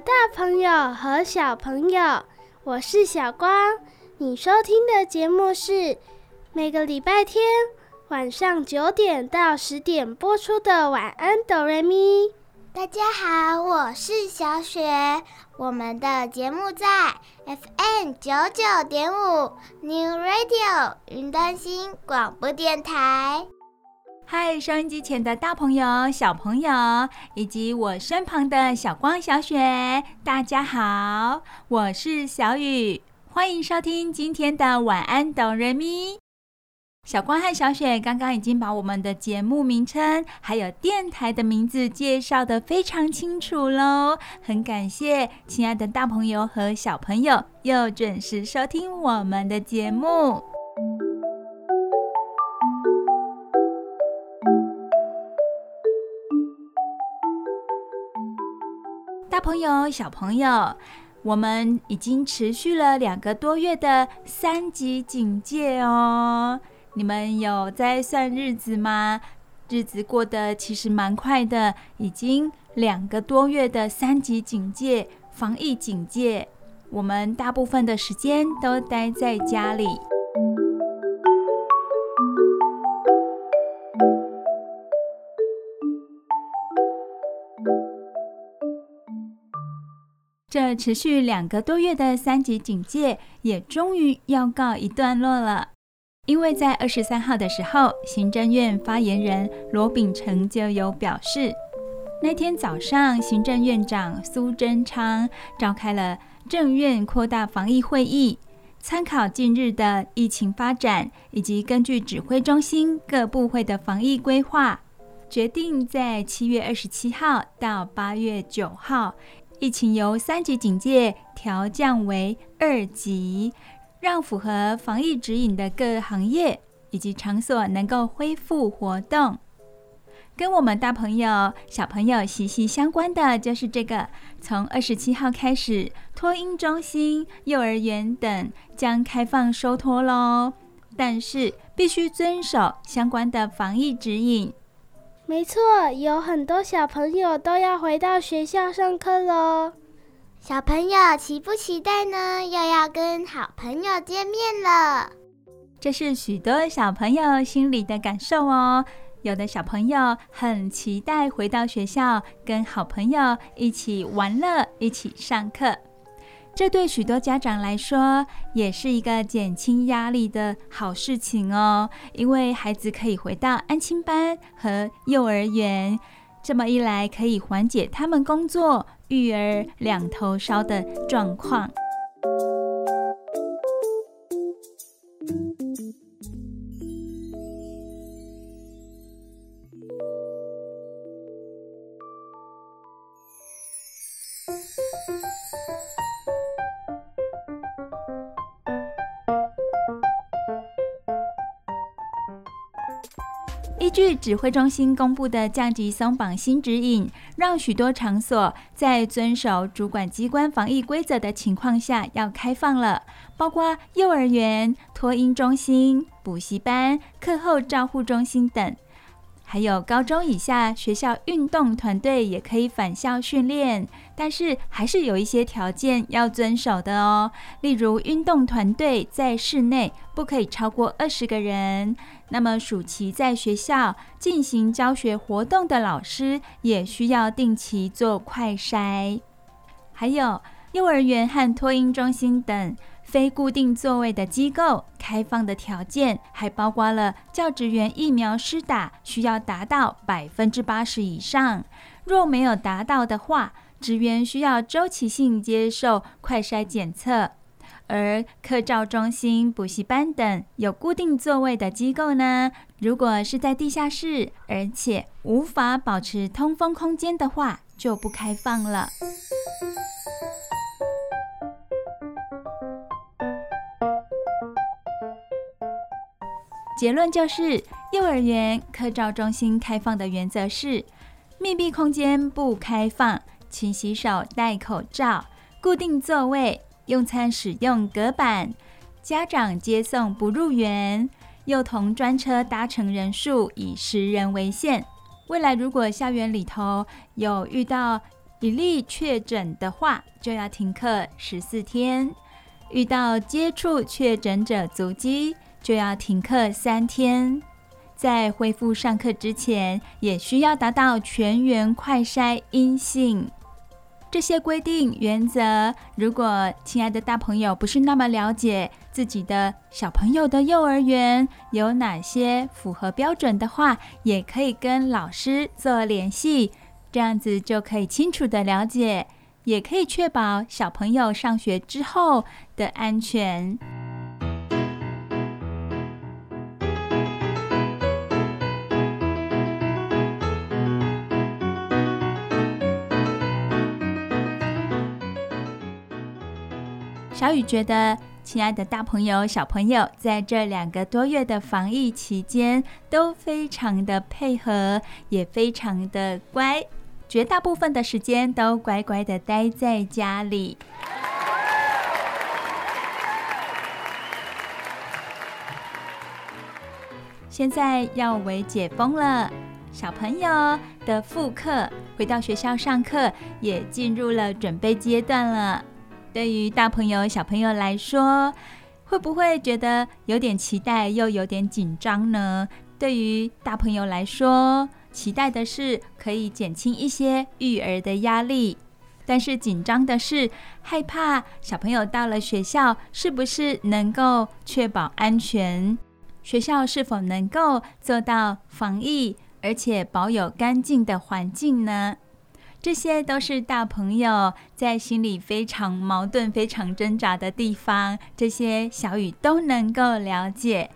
大朋友和小朋友，我是小光。你收听的节目是每个礼拜天晚上九点到十点播出的《晚安哆瑞咪》。大家好，我是小雪。我们的节目在 FM 九九点五 New Radio 云端新广播电台。嗨，收音机前的大朋友、小朋友，以及我身旁的小光、小雪，大家好，我是小雨，欢迎收听今天的晚安哆瑞咪。小光和小雪刚刚已经把我们的节目名称还有电台的名字介绍得非常清楚喽，很感谢亲爱的大朋友和小朋友又准时收听我们的节目。朋友、小朋友，我们已经持续了两个多月的三级警戒哦。你们有在算日子吗？日子过得其实蛮快的，已经两个多月的三级警戒、防疫警戒，我们大部分的时间都待在家里。这持续两个多月的三级警戒也终于要告一段落了，因为在二十三号的时候，行政院发言人罗秉成就有表示，那天早上行政院长苏贞昌召开了政院扩大防疫会议，参考近日的疫情发展，以及根据指挥中心各部会的防疫规划，决定在七月二十七号到八月九号。疫情由三级警戒调降为二级，让符合防疫指引的各行业以及场所能够恢复活动。跟我们大朋友、小朋友息息相关的就是这个：从二十七号开始，托婴中心、幼儿园等将开放收托喽，但是必须遵守相关的防疫指引。没错，有很多小朋友都要回到学校上课喽。小朋友期不期待呢？又要跟好朋友见面了。这是许多小朋友心里的感受哦。有的小朋友很期待回到学校，跟好朋友一起玩乐，一起上课。这对许多家长来说，也是一个减轻压力的好事情哦。因为孩子可以回到安亲班和幼儿园，这么一来，可以缓解他们工作、育儿两头烧的状况。指挥中心公布的降级松绑新指引，让许多场所在遵守主管机关防疫规则的情况下要开放了，包括幼儿园、托婴中心、补习班、课后照护中心等。还有高中以下学校运动团队也可以返校训练，但是还是有一些条件要遵守的哦。例如，运动团队在室内不可以超过二十个人。那么，暑期在学校进行教学活动的老师也需要定期做快筛。还有，幼儿园和托婴中心等。非固定座位的机构开放的条件，还包括了教职员疫苗施打需要达到百分之八十以上，若没有达到的话，职员需要周期性接受快筛检测。而课照中心、补习班等有固定座位的机构呢，如果是在地下室，而且无法保持通风空间的话，就不开放了。结论就是，幼儿园课照中心开放的原则是：密闭空间不开放，勤洗手、戴口罩，固定座位。用餐使用隔板，家长接送不入园，幼童专车搭乘人数以十人为限。未来如果校园里头有遇到一例确诊的话，就要停课十四天；遇到接触确诊者足迹，就要停课三天。在恢复上课之前，也需要达到全员快筛阴性。这些规定原则，如果亲爱的大朋友不是那么了解自己的小朋友的幼儿园有哪些符合标准的话，也可以跟老师做联系，这样子就可以清楚的了解，也可以确保小朋友上学之后的安全。小雨觉得，亲爱的大朋友、小朋友，在这两个多月的防疫期间，都非常的配合，也非常的乖，绝大部分的时间都乖乖的待在家里。现在要为解封了，小朋友的复课，回到学校上课，也进入了准备阶段了。对于大朋友、小朋友来说，会不会觉得有点期待，又有点紧张呢？对于大朋友来说，期待的是可以减轻一些育儿的压力，但是紧张的是害怕小朋友到了学校是不是能够确保安全，学校是否能够做到防疫，而且保有干净的环境呢？这些都是大朋友在心里非常矛盾、非常挣扎的地方。这些小雨都能够了解。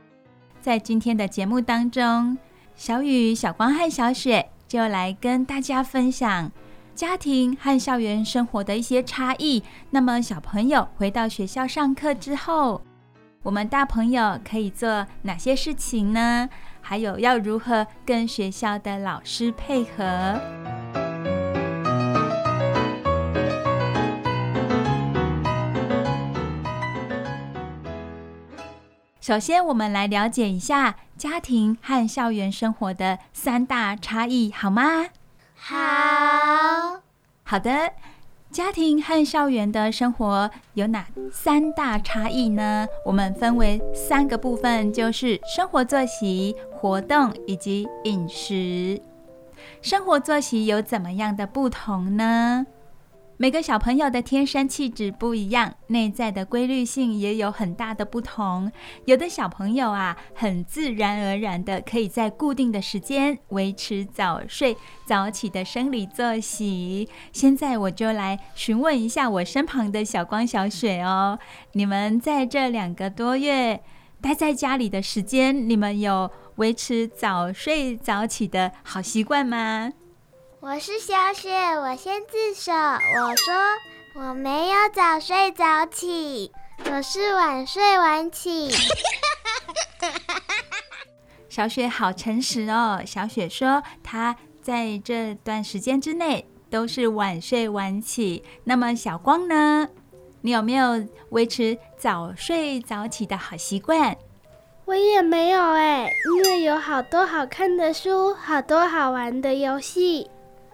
在今天的节目当中，小雨、小光和小雪就来跟大家分享家庭和校园生活的一些差异。那么，小朋友回到学校上课之后，我们大朋友可以做哪些事情呢？还有要如何跟学校的老师配合？首先，我们来了解一下家庭和校园生活的三大差异，好吗？好。好的，家庭和校园的生活有哪三大差异呢？我们分为三个部分，就是生活作息、活动以及饮食。生活作息有怎么样的不同呢？每个小朋友的天生气质不一样，内在的规律性也有很大的不同。有的小朋友啊，很自然而然的可以在固定的时间维持早睡早起的生理作息。现在我就来询问一下我身旁的小光、小雪哦，你们在这两个多月待在家里的时间，你们有维持早睡早起的好习惯吗？我是小雪，我先自首。我说我没有早睡早起，我是晚睡晚起。小雪好诚实哦。小雪说她在这段时间之内都是晚睡晚起。那么小光呢？你有没有维持早睡早起的好习惯？我也没有哎，因为有好多好看的书，好多好玩的游戏。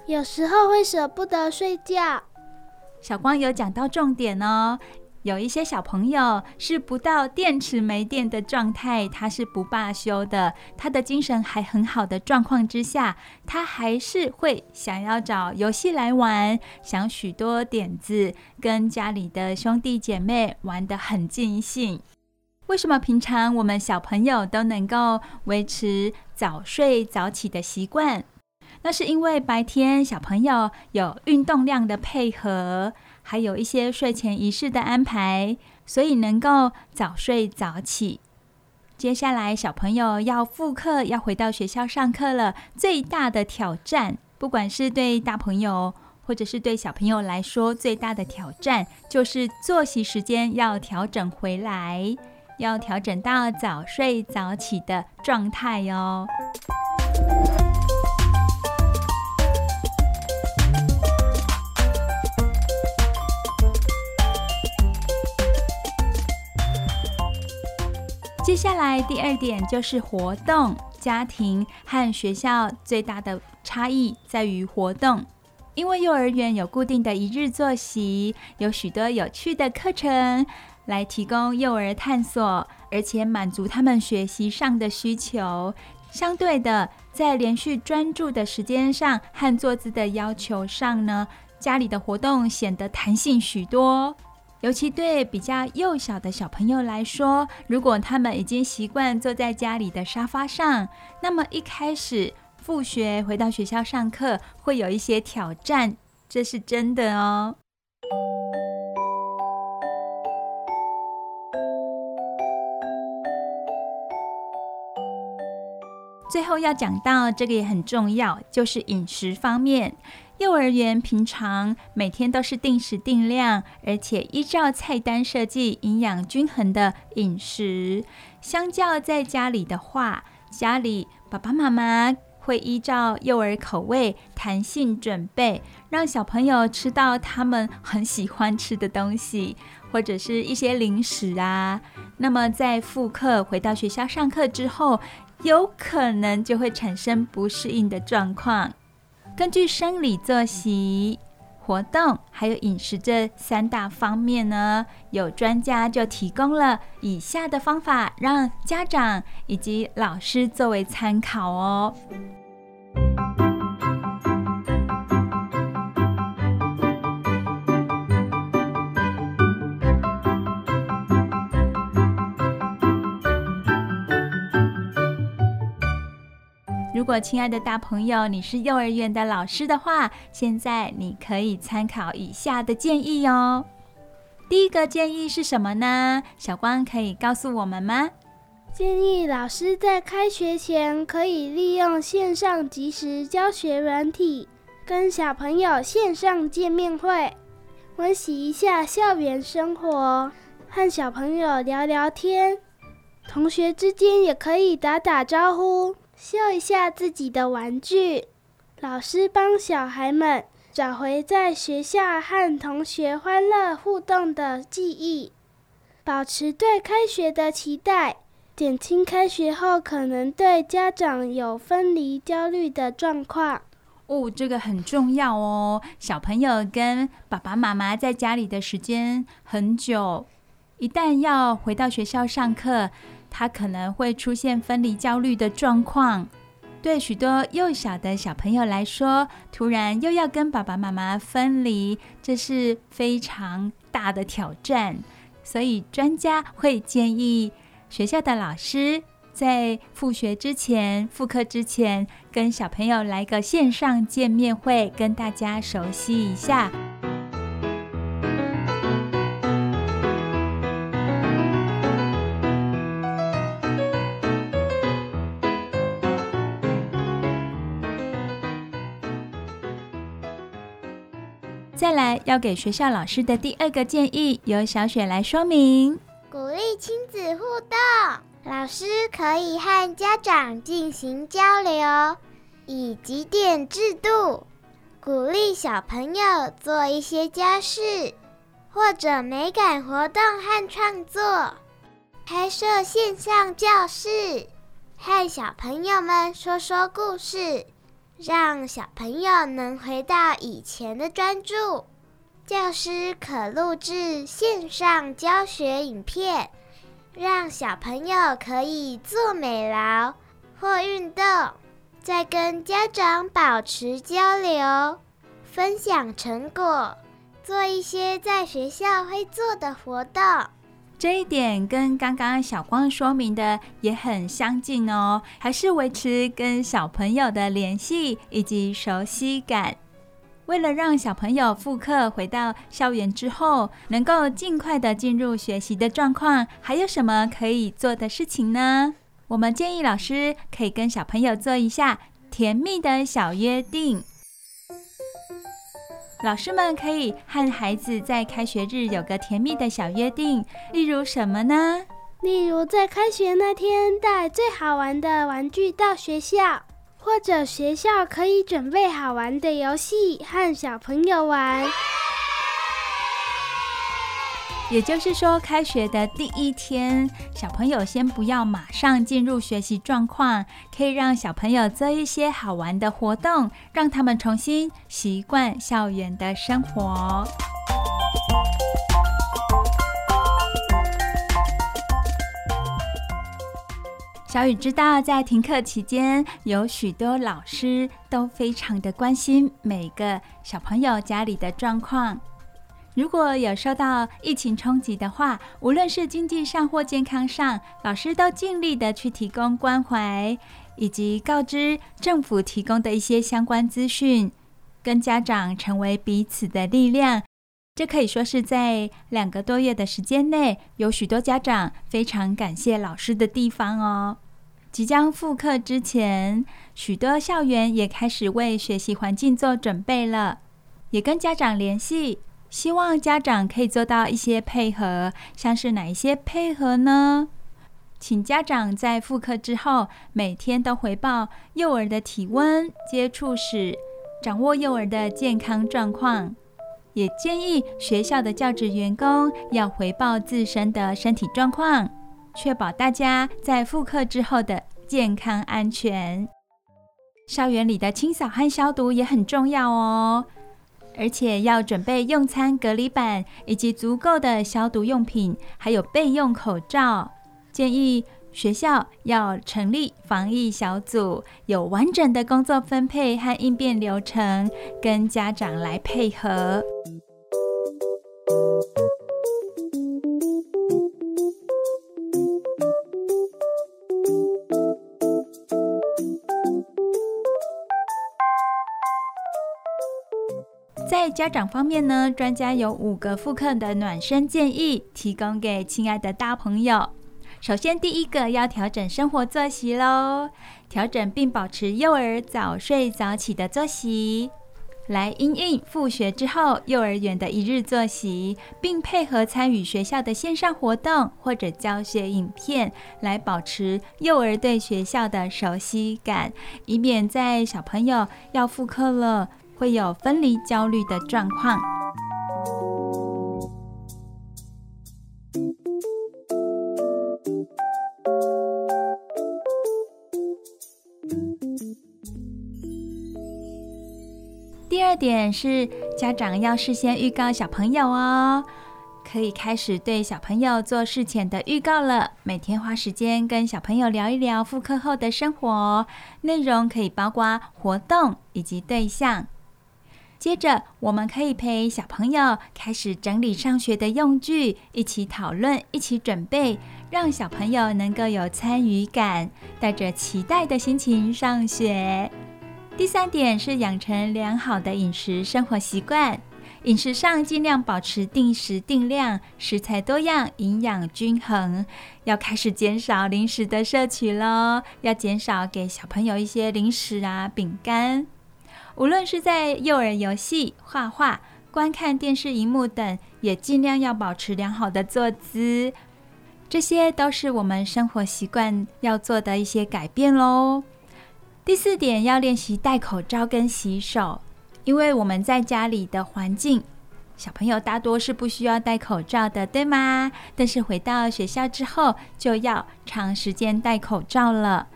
有时候会舍不得睡觉。小光有讲到重点哦，有一些小朋友是不到电池没电的状态，他是不罢休的。他的精神还很好的状况之下，他还是会想要找游戏来玩，想许多点子，跟家里的兄弟姐妹玩得很尽兴。为什么平常我们小朋友都能够维持早睡早起的习惯？那是因为白天小朋友有运动量的配合，还有一些睡前仪式的安排，所以能够早睡早起。接下来，小朋友要复课，要回到学校上课了。最大的挑战，不管是对大朋友或者是对小朋友来说，最大的挑战就是作息时间要调整回来，要调整到早睡早起的状态哦。接下来第二点就是活动，家庭和学校最大的差异在于活动，因为幼儿园有固定的一日作息，有许多有趣的课程来提供幼儿探索，而且满足他们学习上的需求。相对的，在连续专注的时间上和坐姿的要求上呢，家里的活动显得弹性许多。尤其对比较幼小的小朋友来说，如果他们已经习惯坐在家里的沙发上，那么一开始复学回到学校上课会有一些挑战，这是真的哦。最后要讲到这个也很重要，就是饮食方面。幼儿园平常每天都是定时定量，而且依照菜单设计营养均衡的饮食。相较在家里的话，家里爸爸妈妈会依照幼儿口味弹性准备，让小朋友吃到他们很喜欢吃的东西，或者是一些零食啊。那么在复课回到学校上课之后，有可能就会产生不适应的状况。根据生理作息、活动还有饮食这三大方面呢，有专家就提供了以下的方法，让家长以及老师作为参考哦。如果亲爱的大朋友，你是幼儿园的老师的话，现在你可以参考以下的建议哦。第一个建议是什么呢？小光可以告诉我们吗？建议老师在开学前可以利用线上即时教学软体，跟小朋友线上见面会，温习一下校园生活，和小朋友聊聊天，同学之间也可以打打招呼。秀一下自己的玩具，老师帮小孩们找回在学校和同学欢乐互动的记忆，保持对开学的期待，减轻开学后可能对家长有分离焦虑的状况。哦，这个很重要哦。小朋友跟爸爸妈妈在家里的时间很久，一旦要回到学校上课。他可能会出现分离焦虑的状况，对许多幼小的小朋友来说，突然又要跟爸爸妈妈分离，这是非常大的挑战。所以专家会建议学校的老师在复学之前、复课之前，跟小朋友来个线上见面会，跟大家熟悉一下。再来要给学校老师的第二个建议，由小雪来说明：鼓励亲子互动，老师可以和家长进行交流，以几点制度鼓励小朋友做一些家事或者美感活动和创作，开设线上教室，和小朋友们说说故事。让小朋友能回到以前的专注。教师可录制线上教学影片，让小朋友可以做美劳或运动，再跟家长保持交流，分享成果，做一些在学校会做的活动。这一点跟刚刚小光说明的也很相近哦，还是维持跟小朋友的联系以及熟悉感。为了让小朋友复课回到校园之后，能够尽快的进入学习的状况，还有什么可以做的事情呢？我们建议老师可以跟小朋友做一下甜蜜的小约定。老师们可以和孩子在开学日有个甜蜜的小约定，例如什么呢？例如在开学那天带最好玩的玩具到学校，或者学校可以准备好玩的游戏和小朋友玩。也就是说，开学的第一天，小朋友先不要马上进入学习状况，可以让小朋友做一些好玩的活动，让他们重新习惯校园的生活。小雨知道，在停课期间，有许多老师都非常的关心每个小朋友家里的状况。如果有受到疫情冲击的话，无论是经济上或健康上，老师都尽力的去提供关怀，以及告知政府提供的一些相关资讯，跟家长成为彼此的力量。这可以说是在两个多月的时间内，有许多家长非常感谢老师的地方哦。即将复课之前，许多校园也开始为学习环境做准备了，也跟家长联系。希望家长可以做到一些配合，像是哪一些配合呢？请家长在复课之后，每天都回报幼儿的体温、接触史，掌握幼儿的健康状况。也建议学校的教职员工要回报自身的身体状况，确保大家在复课之后的健康安全。校园里的清扫和消毒也很重要哦。而且要准备用餐隔离板，以及足够的消毒用品，还有备用口罩。建议学校要成立防疫小组，有完整的工作分配和应变流程，跟家长来配合。在家长方面呢，专家有五个复课的暖身建议，提供给亲爱的大朋友。首先，第一个要调整生活作息喽，调整并保持幼儿早睡早起的作息，来因应复学之后幼儿园的一日作息，并配合参与学校的线上活动或者教学影片，来保持幼儿对学校的熟悉感，以免在小朋友要复课了，会有分离焦虑的状况。第二点是，家长要事先预告小朋友哦，可以开始对小朋友做事前的预告了。每天花时间跟小朋友聊一聊复课后的生活，内容可以包括活动以及对象。接着，我们可以陪小朋友开始整理上学的用具，一起讨论，一起准备，让小朋友能够有参与感，带着期待的心情上学。第三点是养成良好的饮食生活习惯，饮食上尽量保持定时定量，食材多样，营养均衡。要开始减少零食的摄取喽，要减少给小朋友一些零食啊、饼干。无论是在幼儿游戏、画画、观看电视荧幕等，也尽量要保持良好的坐姿。这些都是我们生活习惯要做的一些改变喽。第四点，要练习戴口罩跟洗手，因为我们在家里的环境，小朋友大多是不需要戴口罩的，对吗？但是回到学校之后，就要长时间戴口罩了。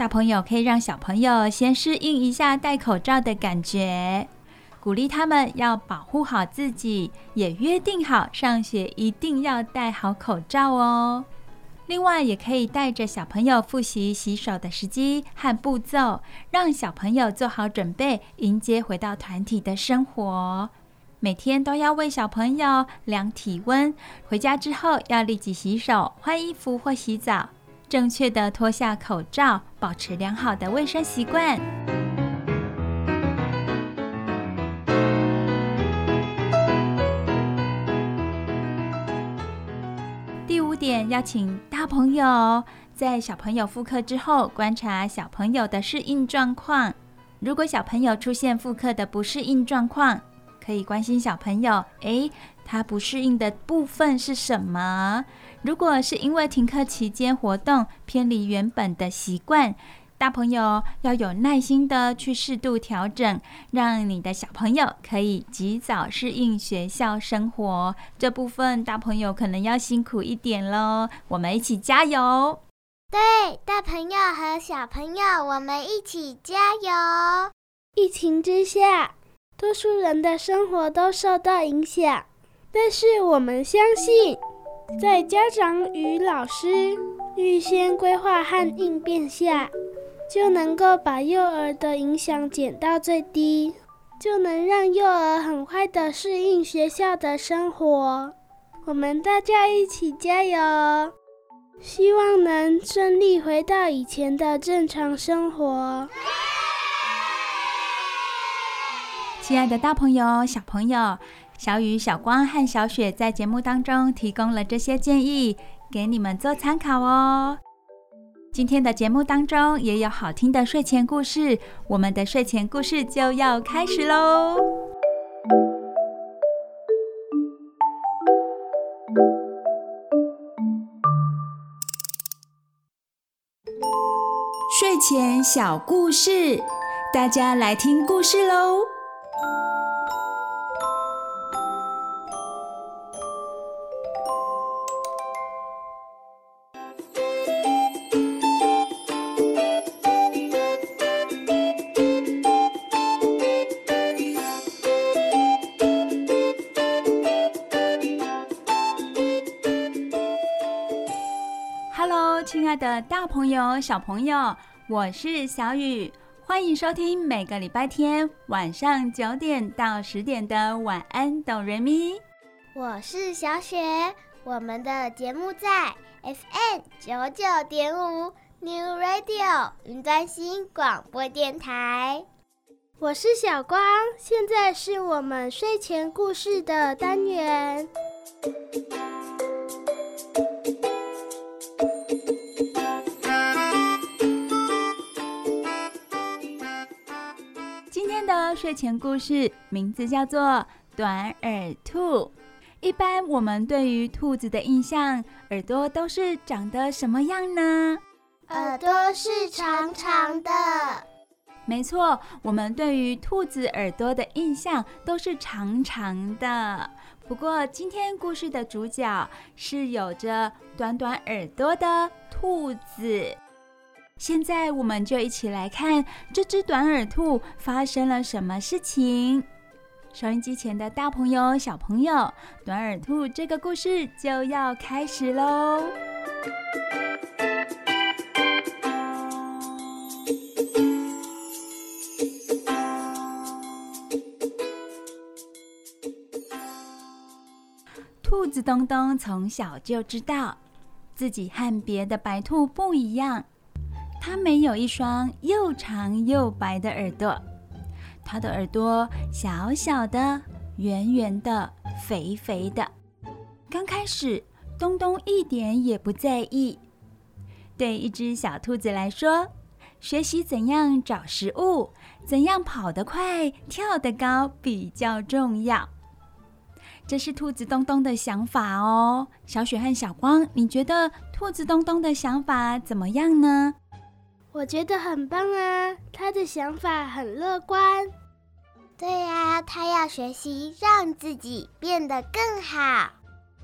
大朋友可以让小朋友先适应一下戴口罩的感觉，鼓励他们要保护好自己，也约定好上学一定要戴好口罩哦。另外，也可以带着小朋友复习洗手的时机和步骤，让小朋友做好准备，迎接回到团体的生活。每天都要为小朋友量体温，回家之后要立即洗手、换衣服或洗澡。正确的脱下口罩保持良好的卫生习惯。第五点邀请大朋友在小朋友复课之后观察小朋友的适应状况。如果小朋友出现复课的不适应状况可以关心小朋友诶他不适应的部分是什么？如果是因为停课期间活动偏离原本的习惯，大朋友要有耐心的去适度调整，让你的小朋友可以及早适应学校生活。这部分大朋友可能要辛苦一点喽，我们一起加油！对，大朋友和小朋友，我们一起加油！疫情之下，多数人的生活都受到影响，但是我们相信，在家长与老师预先规划和应变下，就能够把幼儿的影响减到最低，就能让幼儿很快的适应学校的生活。我们大家一起加油，希望能顺利回到以前的正常生活。亲爱的，大朋友、小朋友，小雨、小光和小雪在节目当中提供了这些建议，给你们做参考哦。今天的节目当中也有好听的睡前故事，我们的睡前故事就要开始喽。睡前小故事，大家来听故事喽。大朋友、小朋友，我是小雨。欢迎收听每个礼拜天晚上九点到十点的晚安哆瑞咪。我是小雪，我们的节目在 FM 九九点五 New Radio 云端新广播电台。我是小光，现在是我们睡前故事的单元。睡前故事名字叫做《短耳兔》。一般我们对于兔子的印象，耳朵都是长得什么样呢？耳朵是长长的。没错，我们对于兔子耳朵的印象都是长长的。不过，今天故事的主角是有着短短耳朵的兔子。现在我们就一起来看这只短耳兔发生了什么事情。收音机前的大朋友、小朋友，短耳兔这个故事就要开始喽。兔子东东从小就知道自己和别的白兔不一样。它没有一双又长又白的耳朵，它的耳朵小小的、圆圆的、肥肥的。刚开始，东东一点也不在意。对一只小兔子来说，学习怎样找食物、怎样跑得快、跳得高比较重要。这是兔子东东的想法哦。小雪和小光，你觉得兔子东东的想法怎么样呢？我觉得很棒啊，他的想法很乐观。对呀，他要学习让自己变得更好。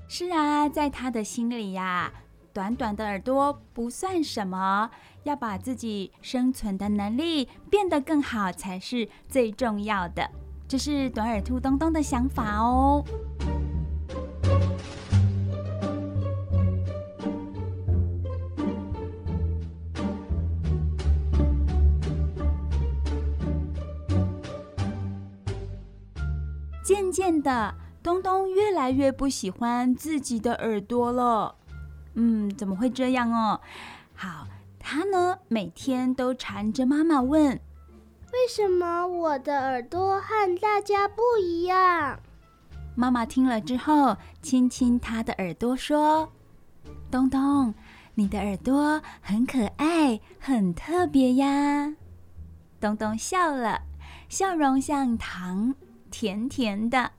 是啊，在他的心里呀，短短的耳朵不算什么，要把自己生存的能力变得更好才是最重要的。这是短耳兔东东的想法哦。渐渐的，东东越来越不喜欢自己的耳朵了。嗯，怎么会这样哦？好，他呢，每天都缠着妈妈问：“为什么我的耳朵和大家不一样？”妈妈听了之后，亲亲他的耳朵说：“东东，你的耳朵很可爱，很特别呀。”东东笑了，笑容像糖，甜甜的。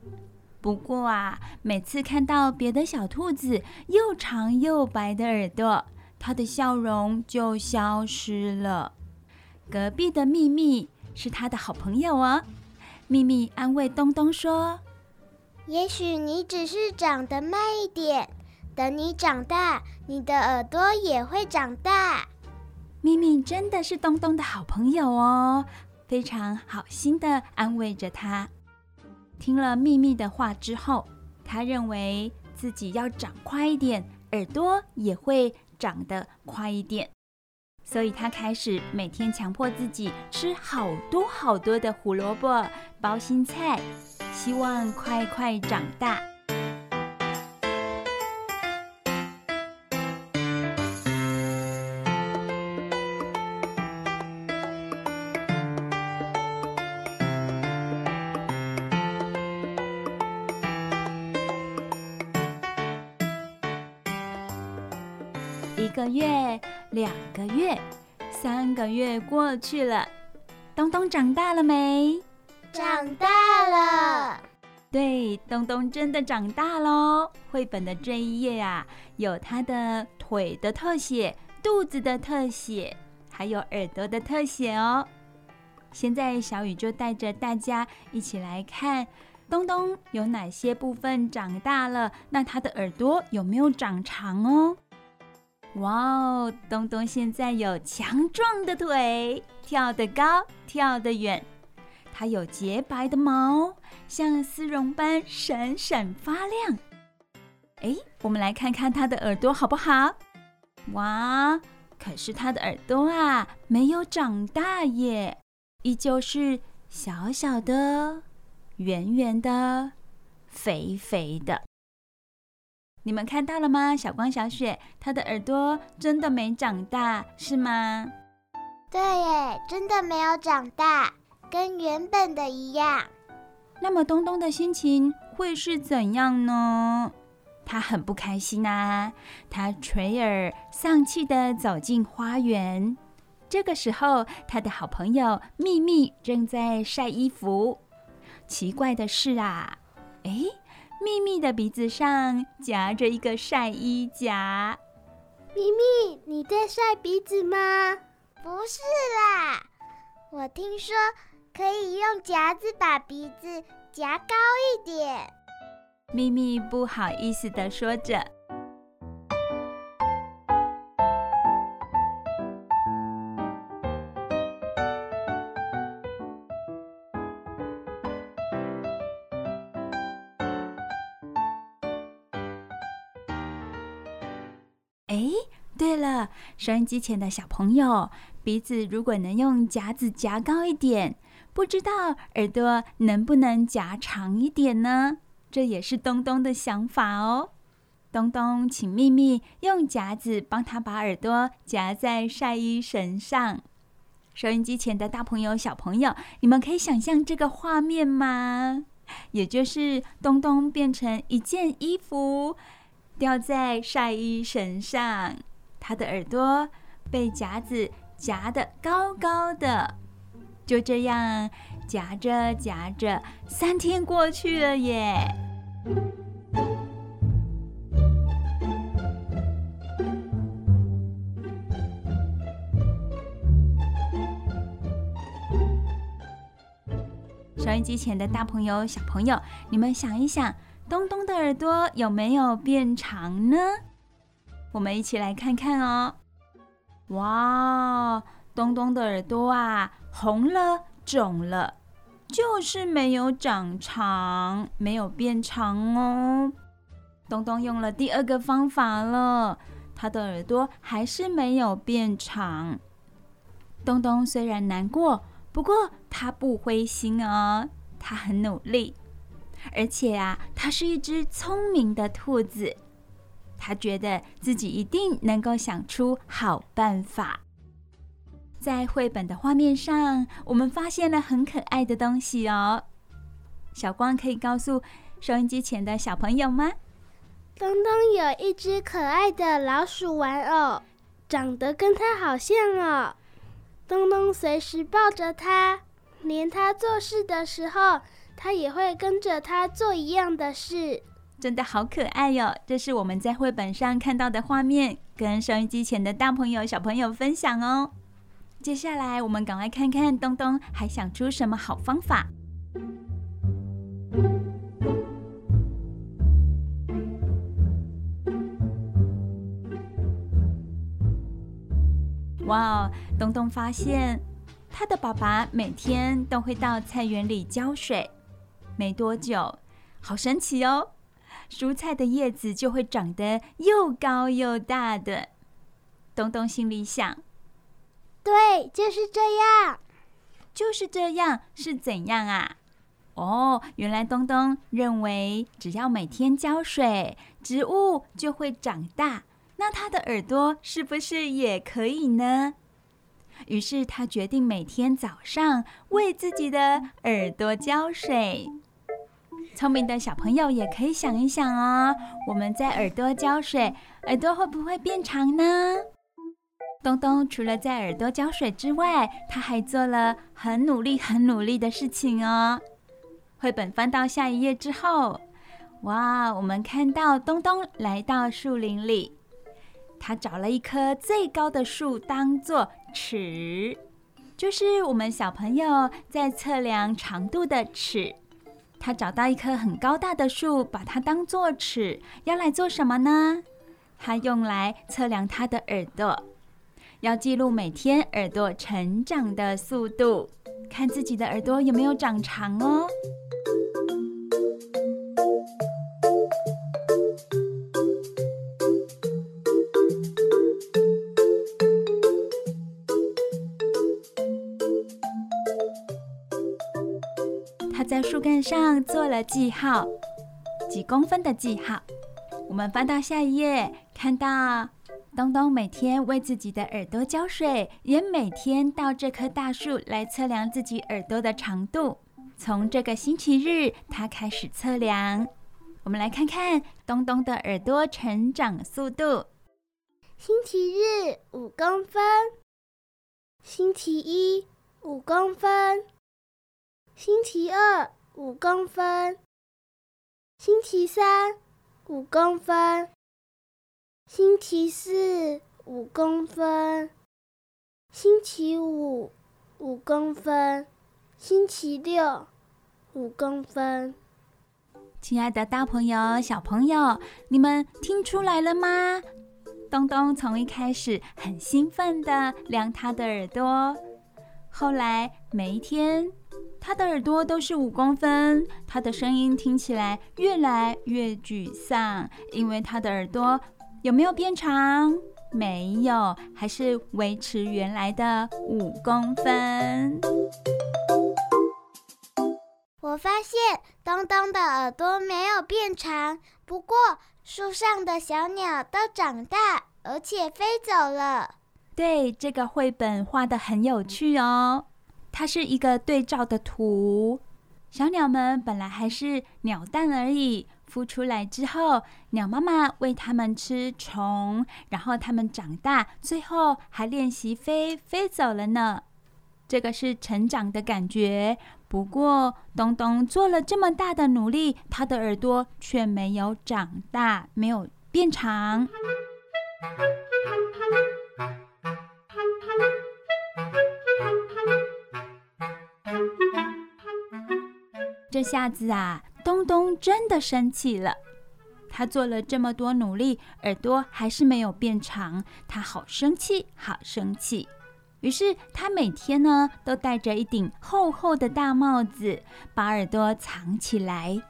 不过啊，每次看到别的小兔子又长又白的耳朵，它的笑容就消失了。隔壁的秘密是他的好朋友哦。秘密安慰东东说：“也许你只是长得慢一点，等你长大，你的耳朵也会长大。”秘密真的是东东的好朋友哦，非常好心的安慰着他。听了秘密的话之后，他认为自己要长快一点，耳朵也会长得快一点，所以他开始每天强迫自己吃好多好多的胡萝卜、包心菜，希望快快长大。月，两个月，三个月过去了，东东长大了没？长大了。对，东东真的长大喽。绘本的这一页啊，有他的腿的特写、肚子的特写，还有耳朵的特写哦。现在小雨就带着大家一起来看东东有哪些部分长大了，那他的耳朵有没有长长哦？哇哦，东东现在有强壮的腿，跳得高，跳得远。它有洁白的毛，像丝绒般闪闪发亮。哎，我们来看看它的耳朵好不好？哇，可是它的耳朵啊，没有长大耶，依旧是小小的、圆圆的、肥肥的。你们看到了吗？小光、小雪，他的耳朵真的没长大，是吗？对耶，真的没有长大，跟原本的一样。那么东东的心情会是怎样呢？他很不开心啊，他垂耳丧气地走进花园。这个时候，他的好朋友秘密正在晒衣服。奇怪的是啊，哎。秘密的鼻子上夹着一个晒衣夹。咪咪，你在晒鼻子吗？不是啦，我听说可以用夹子把鼻子夹高一点。咪咪不好意思地说着。收音机前的小朋友，鼻子如果能用夹子夹高一点，不知道耳朵能不能夹长一点呢？这也是东东的想法哦。东东请秘密用夹子帮他把耳朵夹在晒衣绳上。收音机前的大朋友、小朋友，你们可以想象这个画面吗？也就是东东变成一件衣服，吊在晒衣绳上。他的耳朵被夹子夹得高高的，就这样夹着夹着，三天过去了耶。收音机前的大朋友、小朋友，你们想一想，东东的耳朵有没有变长呢？我们一起来看看哦！哇，东东的耳朵啊，红了，肿了，就是没有长长，没有变长哦。东东用了第二个方法了，他的耳朵还是没有变长。东东虽然难过，不过他不灰心哦，他很努力，而且啊，他是一只聪明的兔子。他觉得自己一定能够想出好办法。在绘本的画面上，我们发现了很可爱的东西哦。小光可以告诉收音机前的小朋友吗？东东有一只可爱的老鼠玩偶，长得跟它好像哦。东东随时抱着它，连它做事的时候，它也会跟着它做一样的事。真的好可爱哟！这是我们在绘本上看到的画面，跟收音机前的大朋友、小朋友分享哦。接下来，我们赶快看看东东还想出什么好方法。哇哦，东东发现他的爸爸每天都会到菜园里浇水，没多久，好神奇哦！蔬菜的叶子就会长得又高又大的。东东心里想：“对，就是这样，就是这样，是怎样啊？”哦，原来东东认为只要每天浇水，植物就会长大。那他的耳朵是不是也可以呢？于是他决定每天早上为自己的耳朵浇水。聪明的小朋友也可以想一想哦，我们在耳朵浇水，耳朵会不会变长呢？东东除了在耳朵浇水之外，他还做了很努力、很努力的事情哦。绘本翻到下一页之后，哇，我们看到东东来到树林里，他找了一棵最高的树当做尺，就是我们小朋友在测量长度的尺。他找到一棵很高大的树，把它当做尺，要来做什么呢？他用来测量他的耳朵，要记录每天耳朵成长的速度，看自己的耳朵有没有长长哦。树干上做了记号，几公分的记号。我们翻到下一页，看到东东每天为自己的耳朵浇水，也每天到这棵大树来测量自己耳朵的长度。从这个星期日，他开始测量。我们来看看东东的耳朵成长速度。星期日五公分，星期一五公分。星期二五公分，星期三五公分，星期四五公分，星期五五公分，星期六五公分。亲爱的大朋友、小朋友，你们听出来了吗？东东从一开始很兴奋地量他的耳朵，后来每一天。他的耳朵都是五公分，他的声音听起来越来越沮丧，因为他的耳朵有没有变长？没有，还是维持原来的五公分。我发现东东的耳朵没有变长，不过树上的小鸟都长大，而且飞走了。对，这个绘本画得很有趣哦。它是一个对照的图，小鸟们本来还是鸟蛋而已，孵出来之后，鸟妈妈喂它们吃虫，然后它们长大，最后还练习飞，飞走了呢。这个是成长的感觉。不过，东东做了这么大的努力，它的耳朵却没有长大，没有变长。这下子啊，东东真的生气了。他做了这么多努力，耳朵还是没有变长，他好生气，好生气。于是他每天呢，都戴着一顶厚厚的大帽子，把耳朵藏起来。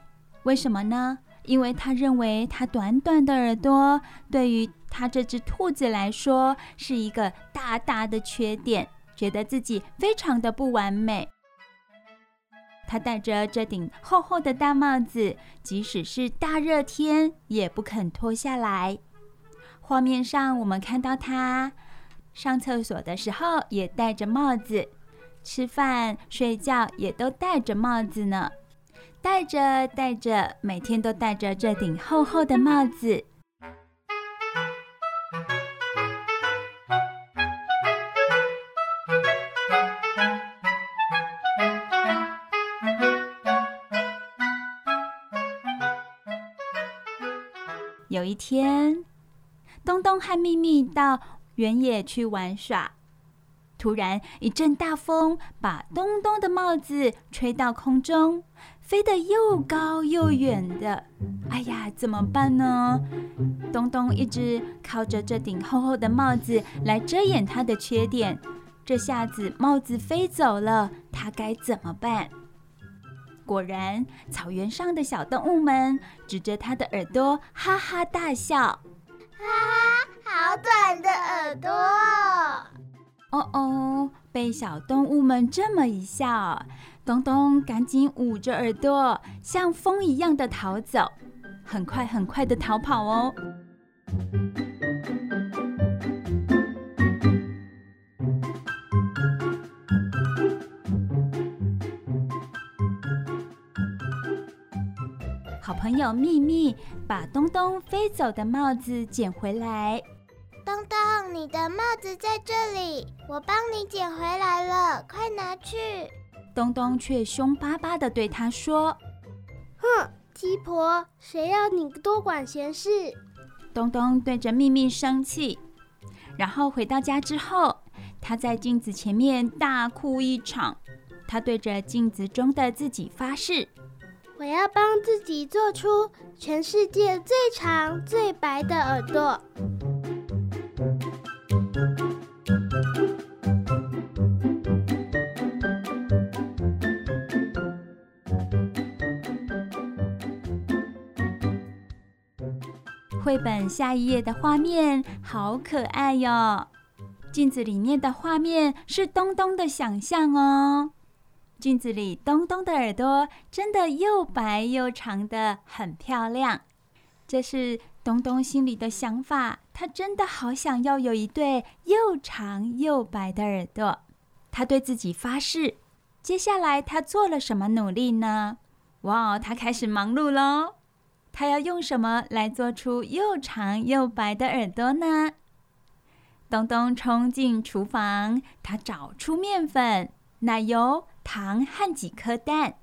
为什么呢？因为他认为他短短的耳朵，对于他这只兔子来说，是一个大大的缺点，觉得自己非常的不完美。他戴着这顶厚厚的大帽子，即使是大热天也不肯脱下来。画面上我们看到他上厕所的时候也戴着帽子，吃饭睡觉也都戴着帽子呢。戴着戴着，每天都戴着这顶厚厚的帽子。有一天，东东和秘密到原野去玩耍，突然一阵大风把东东的帽子吹到空中，飞得又高又远的。哎呀，怎么办呢？东东一直靠着这顶厚厚的帽子来遮掩他的缺点，这下子帽子飞走了，他该怎么办？果然，草原上的小动物们指着它的耳朵哈哈大笑。哈哈，好短的耳朵！哦哦，被小动物们这么一笑，东东赶紧捂着耳朵，像风一样的逃走，很快很快的逃跑哦。朋友秘密把东东飞走的帽子捡回来。东东，你的帽子在这里，我帮你捡回来了，快拿去。东东却凶巴巴的对他说：“哼，鸡婆，谁要你多管闲事？”东东对着秘密生气，然后回到家之后，他在镜子前面大哭一场。他对着镜子中的自己发誓。我要帮自己做出全世界最长最白的耳朵。绘本下一页的画面好可爱哟！镜子里面的画面是东东的想象哦。镜子里东东的耳朵真的又白又长的，很漂亮。这是东东心里的想法，他真的好想要有一对又长又白的耳朵。他对自己发誓。接下来他做了什么努力呢？哇，他开始忙碌喽！他要用什么来做出又长又白的耳朵呢？东东冲进厨房，他找出面粉、奶油。糖和几颗蛋，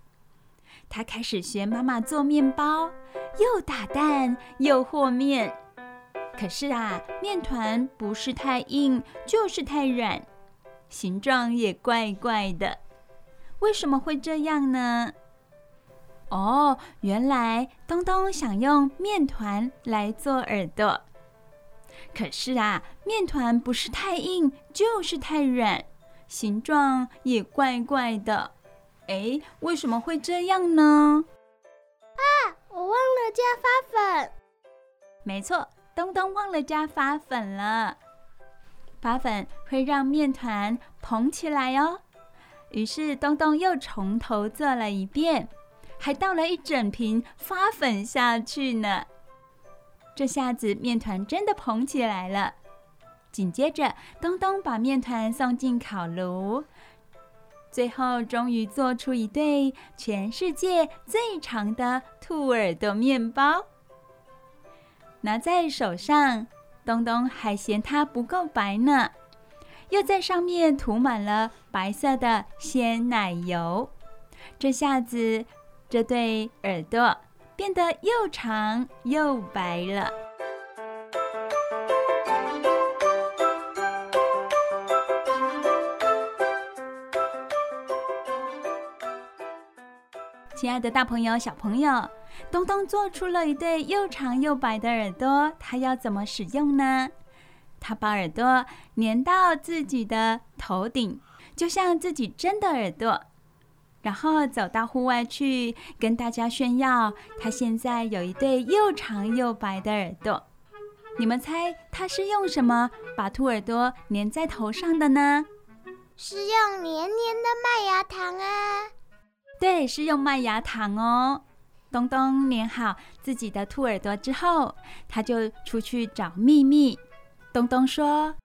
他开始学妈妈做面包，又打蛋又和面。可是啊，面团不是太硬，就是太软，形状也怪怪的。为什么会这样呢？哦，原来东东想用面团来做耳朵，可是啊，面团不是太硬，就是太软。形状也怪怪的，哎，为什么会这样呢？啊，我忘了加发粉。没错，东东忘了加发粉了。发粉会让面团蓬起来哦。于是东东又从头做了一遍，还倒了一整瓶发粉下去呢。这下子面团真的蓬起来了。紧接着，东东把面团送进烤炉，最后终于做出一对全世界最长的兔耳朵面包。拿在手上，东东还嫌它不够白呢，又在上面涂满了白色的鲜奶油。这下子，这对耳朵变得又长又白了。亲爱的大朋友、小朋友，东东做出了一对又长又白的耳朵，他要怎么使用呢？他把耳朵粘到自己的头顶，就像自己真的耳朵，然后走到户外去跟大家炫耀，他现在有一对又长又白的耳朵。你们猜他是用什么把兔耳朵粘在头上的呢？是用黏黏的麦芽糖啊！对，是用麦芽糖哦。东东粘好自己的兔耳朵之后，他就出去找秘密。东东说：“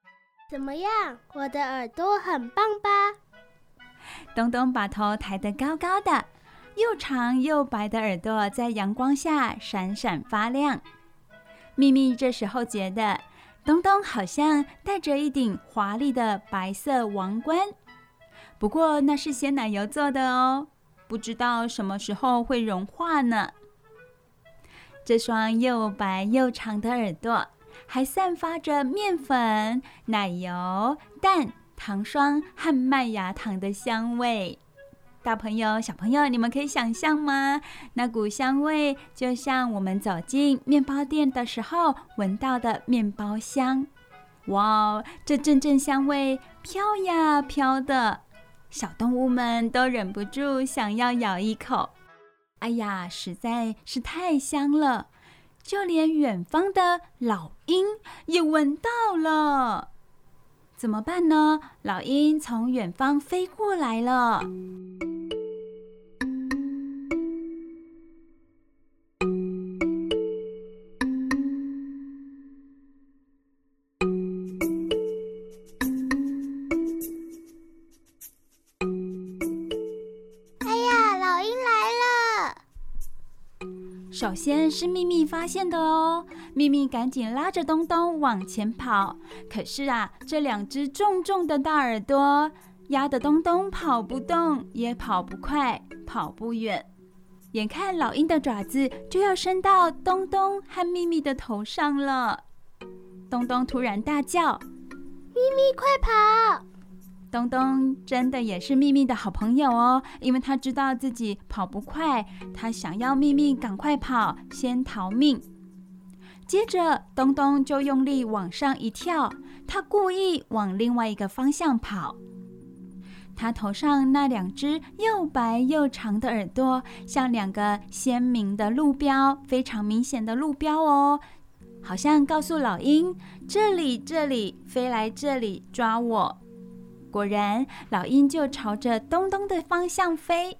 怎么样，我的耳朵很棒吧？”东东把头抬得高高的，又长又白的耳朵在阳光下闪闪发亮。秘密这时候觉得，东东好像戴着一顶华丽的白色王冠，不过那是鲜奶油做的哦，不知道什么时候会融化呢。这双又白又长的耳朵，还散发着面粉、奶油、蛋、糖霜和麦芽糖的香味。大朋友、小朋友，你们可以想象吗？那股香味就像我们走进面包店的时候闻到的面包香。哇，这阵阵香味飘呀飘的，小动物们都忍不住想要咬一口。哎呀，实在是太香了，就连远方的老鹰也闻到了。怎么办呢？老鹰从远方飞过来了。首先是秘密发现的哦，秘密赶紧拉着东东往前跑。可是啊，这两只重重的大耳朵压得东东跑不动，也跑不快，跑不远。眼看老鹰的爪子就要伸到东东和秘密的头上了，东东突然大叫：“秘密，快跑！”东东真的也是秘密的好朋友哦，因为他知道自己跑不快，他想要秘密赶快跑，先逃命。接着，东东就用力往上一跳，他故意往另外一个方向跑。他头上那两只又白又长的耳朵，像两个鲜明的路标，非常明显的路标哦，好像告诉老鹰：这里，这里，飞来这里抓我。果然，老鹰就朝着东东的方向飞。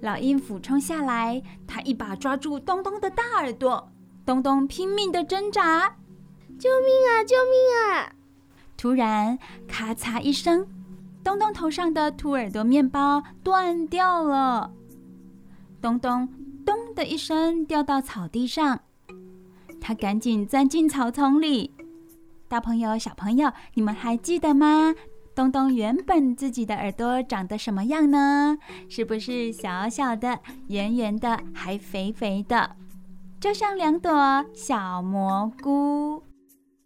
老鹰俯冲下来，它一把抓住东东的大耳朵。东东拼命的挣扎：“救命啊！救命啊！”突然，咔嚓一声，东东头上的兔耳朵面包断掉了。东东咚的一声掉到草地上，他赶紧钻进草丛里。大朋友、小朋友，你们还记得吗？东东原本自己的耳朵长得什么样呢？是不是小小的、圆圆的，还肥肥的，就像两朵小蘑菇？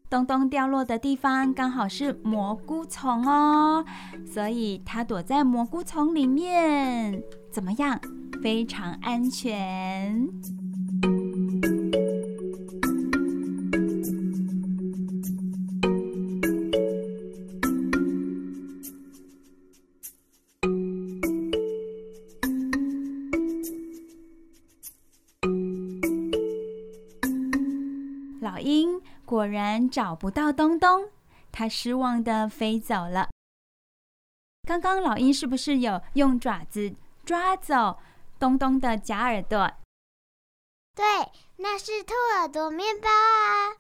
东东掉落的地方刚好是蘑菇丛哦，所以它躲在蘑菇丛里面，怎么样？非常安全。找不到东东，它失望的飞走了。刚刚老鹰是不是有用爪子抓走东东的假耳朵？对，那是兔耳朵面包啊。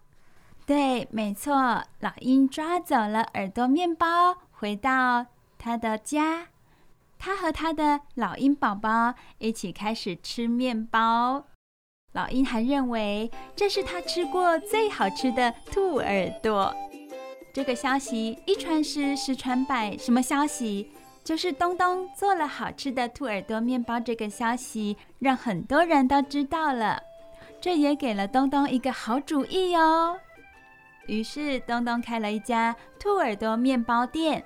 对，没错，老鹰抓走了耳朵面包，回到它的家。它和它的老鹰宝宝一起开始吃面包。老鹰还认为这是他吃过最好吃的兔耳朵。这个消息一传十，十传百，什么消息？就是东东做了好吃的兔耳朵面包。这个消息让很多人都知道了，这也给了东东一个好主意哦。于是东东开了一家兔耳朵面包店，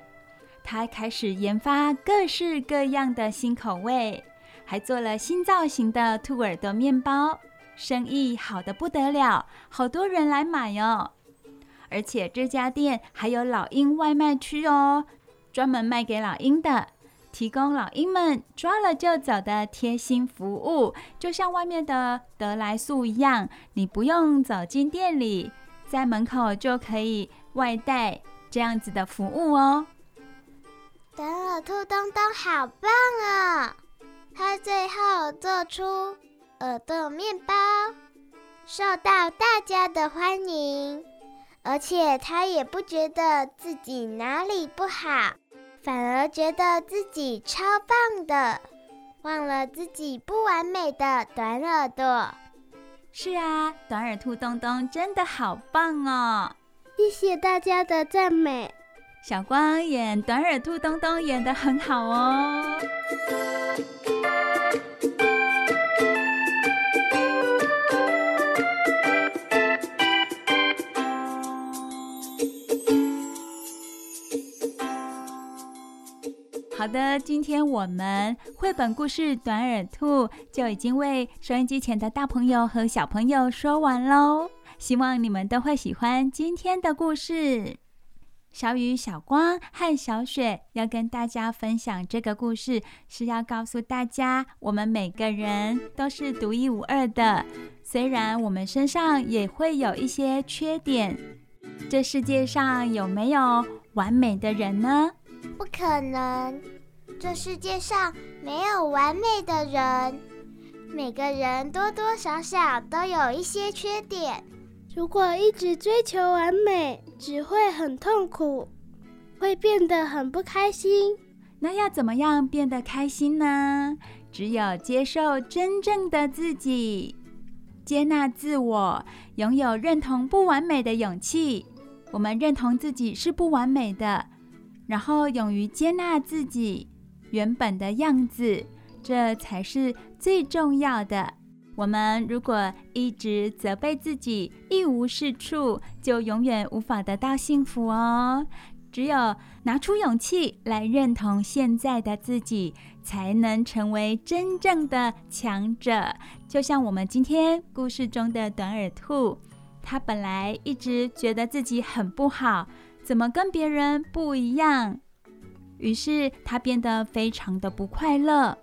他开始研发各式各样的新口味，还做了新造型的兔耳朵面包。生意好的不得了，好多人来买哦。而且这家店还有老鹰外卖区哦，专门卖给老鹰的，提供老鹰们抓了就走的贴心服务，就像外面的得来速一样，你不用走进店里，在门口就可以外带这样子的服务哦。等耳兔东东好棒啊！他最后做出。耳朵面包受到大家的欢迎，而且他也不觉得自己哪里不好，反而觉得自己超棒的。忘了自己不完美的短耳朵。是啊，短耳兔东东真的好棒哦！谢谢大家的赞美。小光演短耳兔东东演得很好哦。好的，今天我们绘本故事《短耳兔》就已经为收音机前的大朋友和小朋友说完喽。希望你们都会喜欢今天的故事。小雨、小光和小雪要跟大家分享这个故事，是要告诉大家，我们每个人都是独一无二的。虽然我们身上也会有一些缺点，这世界上有没有完美的人呢？不可能，这世界上没有完美的人，每个人多多少少都有一些缺点。如果一直追求完美，只会很痛苦，会变得很不开心。那要怎么样变得开心呢？只有接受真正的自己，接纳自我，拥有认同不完美的勇气。我们认同自己是不完美的。然后勇于接纳自己原本的样子，这才是最重要的。我们如果一直责备自己，一无是处，就永远无法得到幸福哦。只有拿出勇气来认同现在的自己，才能成为真正的强者。就像我们今天故事中的短耳兔，他本来一直觉得自己很不好。怎么跟别人不一样？于是他变得非常的不快乐。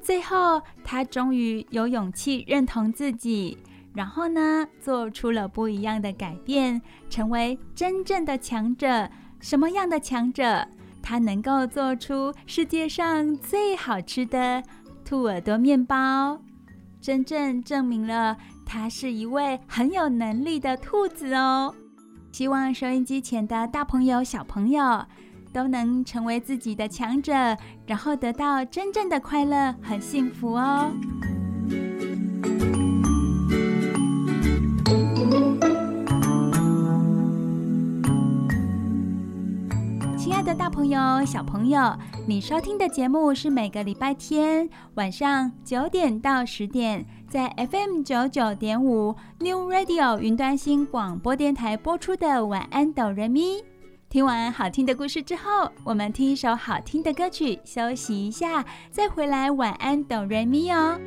最后，他终于有勇气认同自己，然后呢，做出了不一样的改变，成为真正的强者。什么样的强者？他能够做出世界上最好吃的兔耳朵面包，真正证明了他是一位很有能力的兔子哦。希望收音机前的大朋友、小朋友都能成为自己的强者，然后得到真正的快乐和幸福哦。亲爱的，大朋友、小朋友，你收听的节目是每个礼拜天晚上九点到十点。在 FM 九九点五 New Radio 云端新广播电台播出的晚安哆瑞咪，听完好听的故事之后，我们听一首好听的歌曲，休息一下，再回来晚安哆瑞咪哦。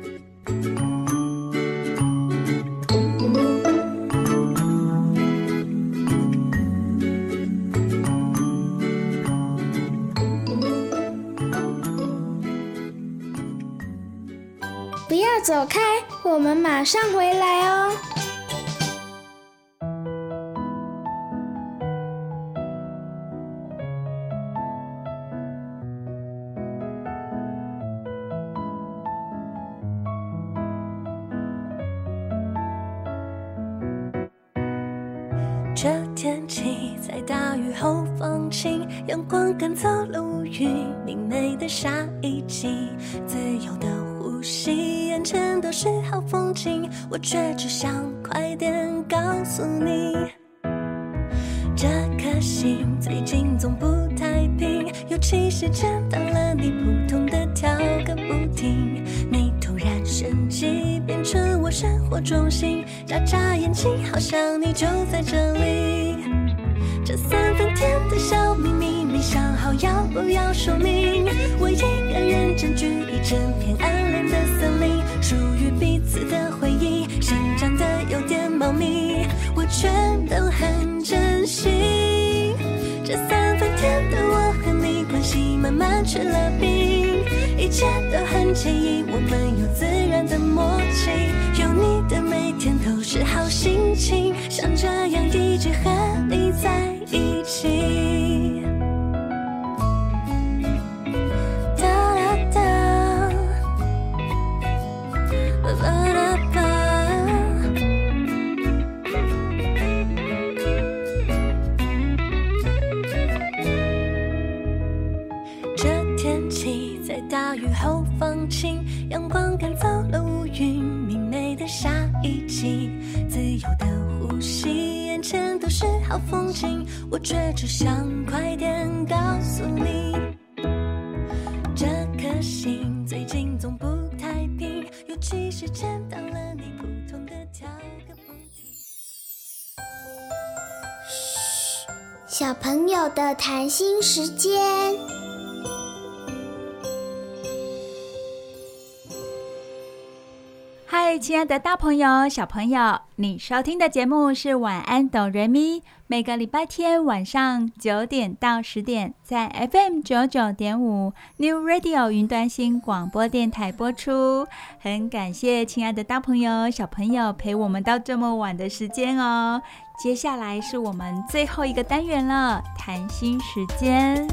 不要走开，我们马上回来哦。这天气在大雨后放晴，阳光赶走了乌云，明媚的下一季，自由的呼吸。眼前都是好风景，我却只想快点告诉你，这颗心最近总不太平，尤其是见到了你，扑通的跳个不停。你突然升级，变成我生活中心，眨眨眼睛，好像你就在这里。这三分甜的小秘密，想好要不要说明。我一个人占据一整片暗恋的森林。属于彼此的回忆，生长得有点茂密，我全都很珍惜。这三分甜的我和你关系慢慢吃了冰，一切都很惬意，我们有自然的默契。有你的每天都是好心情，像这样一直和是好风景，我却只想快点告诉你，这颗心最近总不太平，尤其是见到了你，普通的跳个不停。嘘，小朋友的谈心时间。嗨，亲爱的大朋友、小朋友，你收听的节目是《晚安，哆瑞咪》，每个礼拜天晚上九点到十点，在 FM 九九点五 New Radio 云端新广播电台播出。很感谢亲爱的大朋友、小朋友陪我们到这么晚的时间哦。接下来是我们最后一个单元了，谈心时间。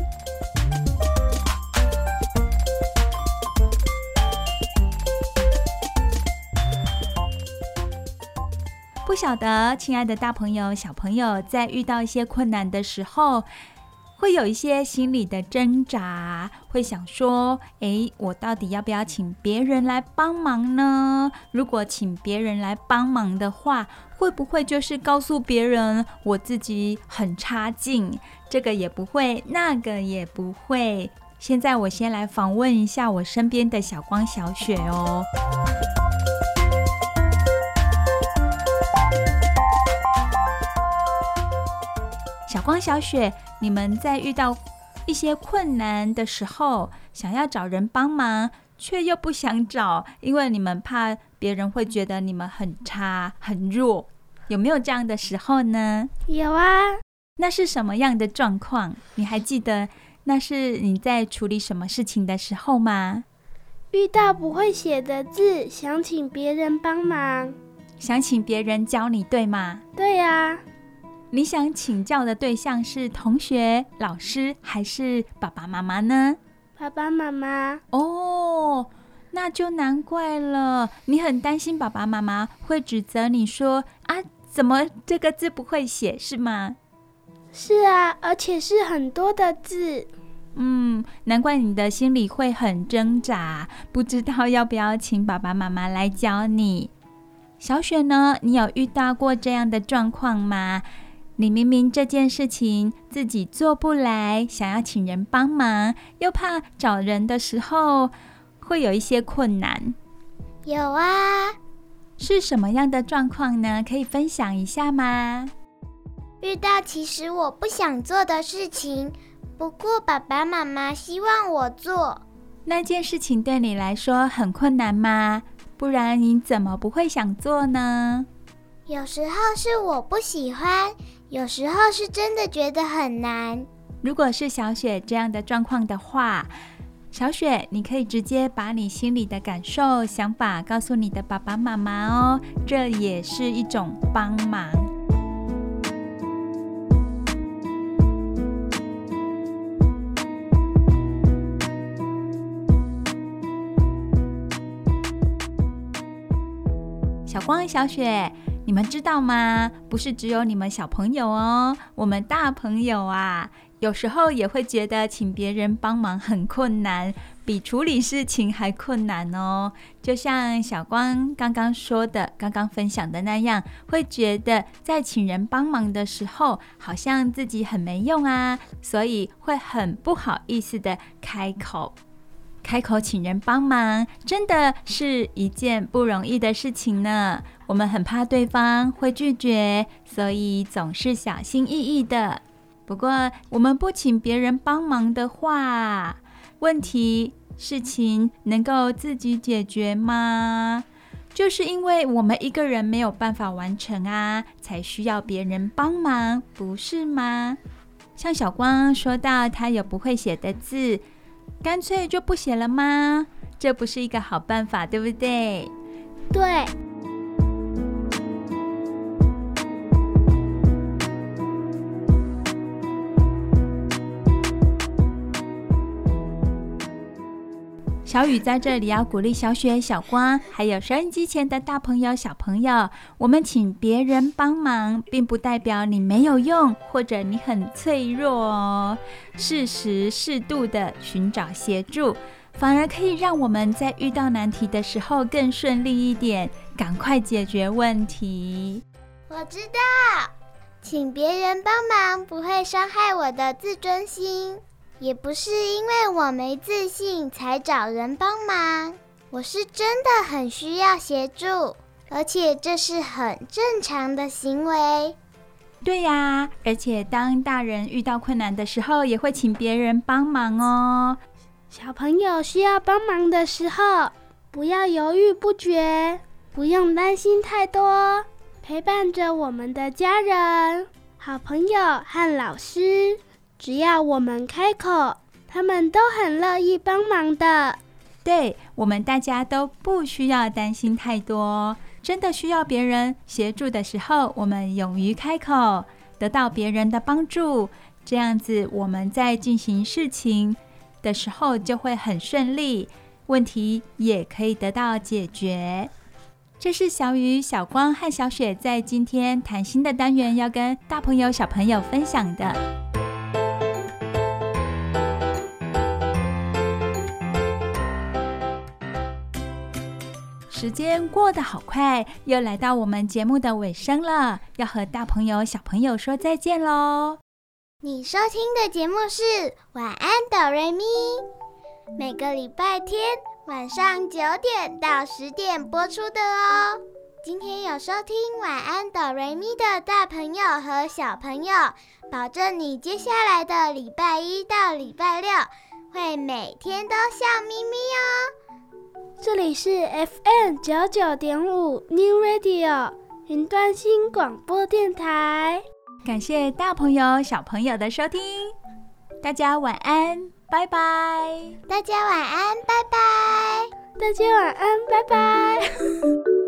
晓得，亲爱的大朋友、小朋友，在遇到一些困难的时候，会有一些心理的挣扎，会想说：“诶，我到底要不要请别人来帮忙呢？如果请别人来帮忙的话，会不会就是告诉别人我自己很差劲？这个也不会，那个也不会。”现在我先来访问一下我身边的小光、小雪哦。小光、小雪，你们在遇到一些困难的时候，想要找人帮忙，却又不想找，因为你们怕别人会觉得你们很差、很弱，有没有这样的时候呢？有啊。那是什么样的状况？你还记得那是你在处理什么事情的时候吗？遇到不会写的字，想请别人帮忙，想请别人教你，对吗？对呀。你想请教的对象是同学、老师还是爸爸妈妈呢？爸爸妈妈。哦，那就难怪了。你很担心爸爸妈妈会指责你说：“啊，怎么这个字不会写，是吗？”是啊，而且是很多的字。嗯，难怪你的心里会很挣扎，不知道要不要请爸爸妈妈来教你。小雪呢？你有遇到过这样的状况吗？你明明这件事情自己做不来，想要请人帮忙，又怕找人的时候会有一些困难。有啊，是什么样的状况呢？可以分享一下吗？遇到其实我不想做的事情，不过爸爸妈妈希望我做。那件事情对你来说很困难吗？不然你怎么不会想做呢？有时候是我不喜欢。有时候是真的觉得很难。如果是小雪这样的状况的话，小雪，你可以直接把你心里的感受、想法告诉你的爸爸妈妈哦，这也是一种帮忙。小光、小雪。你们知道吗？不是只有你们小朋友哦，我们大朋友啊，有时候也会觉得请别人帮忙很困难，比处理事情还困难哦。就像小光刚刚说的，刚刚分享的那样，会觉得在请人帮忙的时候，好像自己很没用啊，所以会很不好意思的开口。开口请人帮忙，真的是一件不容易的事情呢。我们很怕对方会拒绝，所以总是小心翼翼的。不过，我们不请别人帮忙的话，问题、事情能够自己解决吗？就是因为我们一个人没有办法完成啊，才需要别人帮忙，不是吗？像小光说到，他有不会写的字。干脆就不写了吗？这不是一个好办法，对不对？对。小雨在这里要鼓励小雪、小光，还有收音机前的大朋友、小朋友，我们请别人帮忙，并不代表你没有用，或者你很脆弱哦。适时适度的寻找协助，反而可以让我们在遇到难题的时候更顺利一点，赶快解决问题。我知道，请别人帮忙不会伤害我的自尊心，也不是因为我没自信才找人帮忙，我是真的很需要协助，而且这是很正常的行为。对呀，而且当大人遇到困难的时候，也会请别人帮忙哦。小朋友需要帮忙的时候，不要犹豫不决，不用担心太多，陪伴着我们的家人、好朋友和老师，只要我们开口，他们都很乐意帮忙的。对，我们大家都不需要担心太多。真的需要别人协助的时候，我们勇于开口，得到别人的帮助，这样子我们在进行事情的时候就会很顺利，问题也可以得到解决。这是小雨、小光和小雪在今天谈心的单元要跟大朋友、小朋友分享的。时间过得好快，又来到我们节目的尾声了，要和大朋友、小朋友说再见喽。你收听的节目是《晚安，哆瑞咪》，每个礼拜天晚上九点到十点播出的哦。今天有收听《晚安，哆瑞咪》的大朋友和小朋友，保证你接下来的礼拜一到礼拜六会每天都笑眯眯哦。这里是 FM 九九点五 New Radio 云端新广播电台，感谢大朋友小朋友的收听，大家晚安，拜拜！大家晚安，拜拜！大家晚安，拜拜！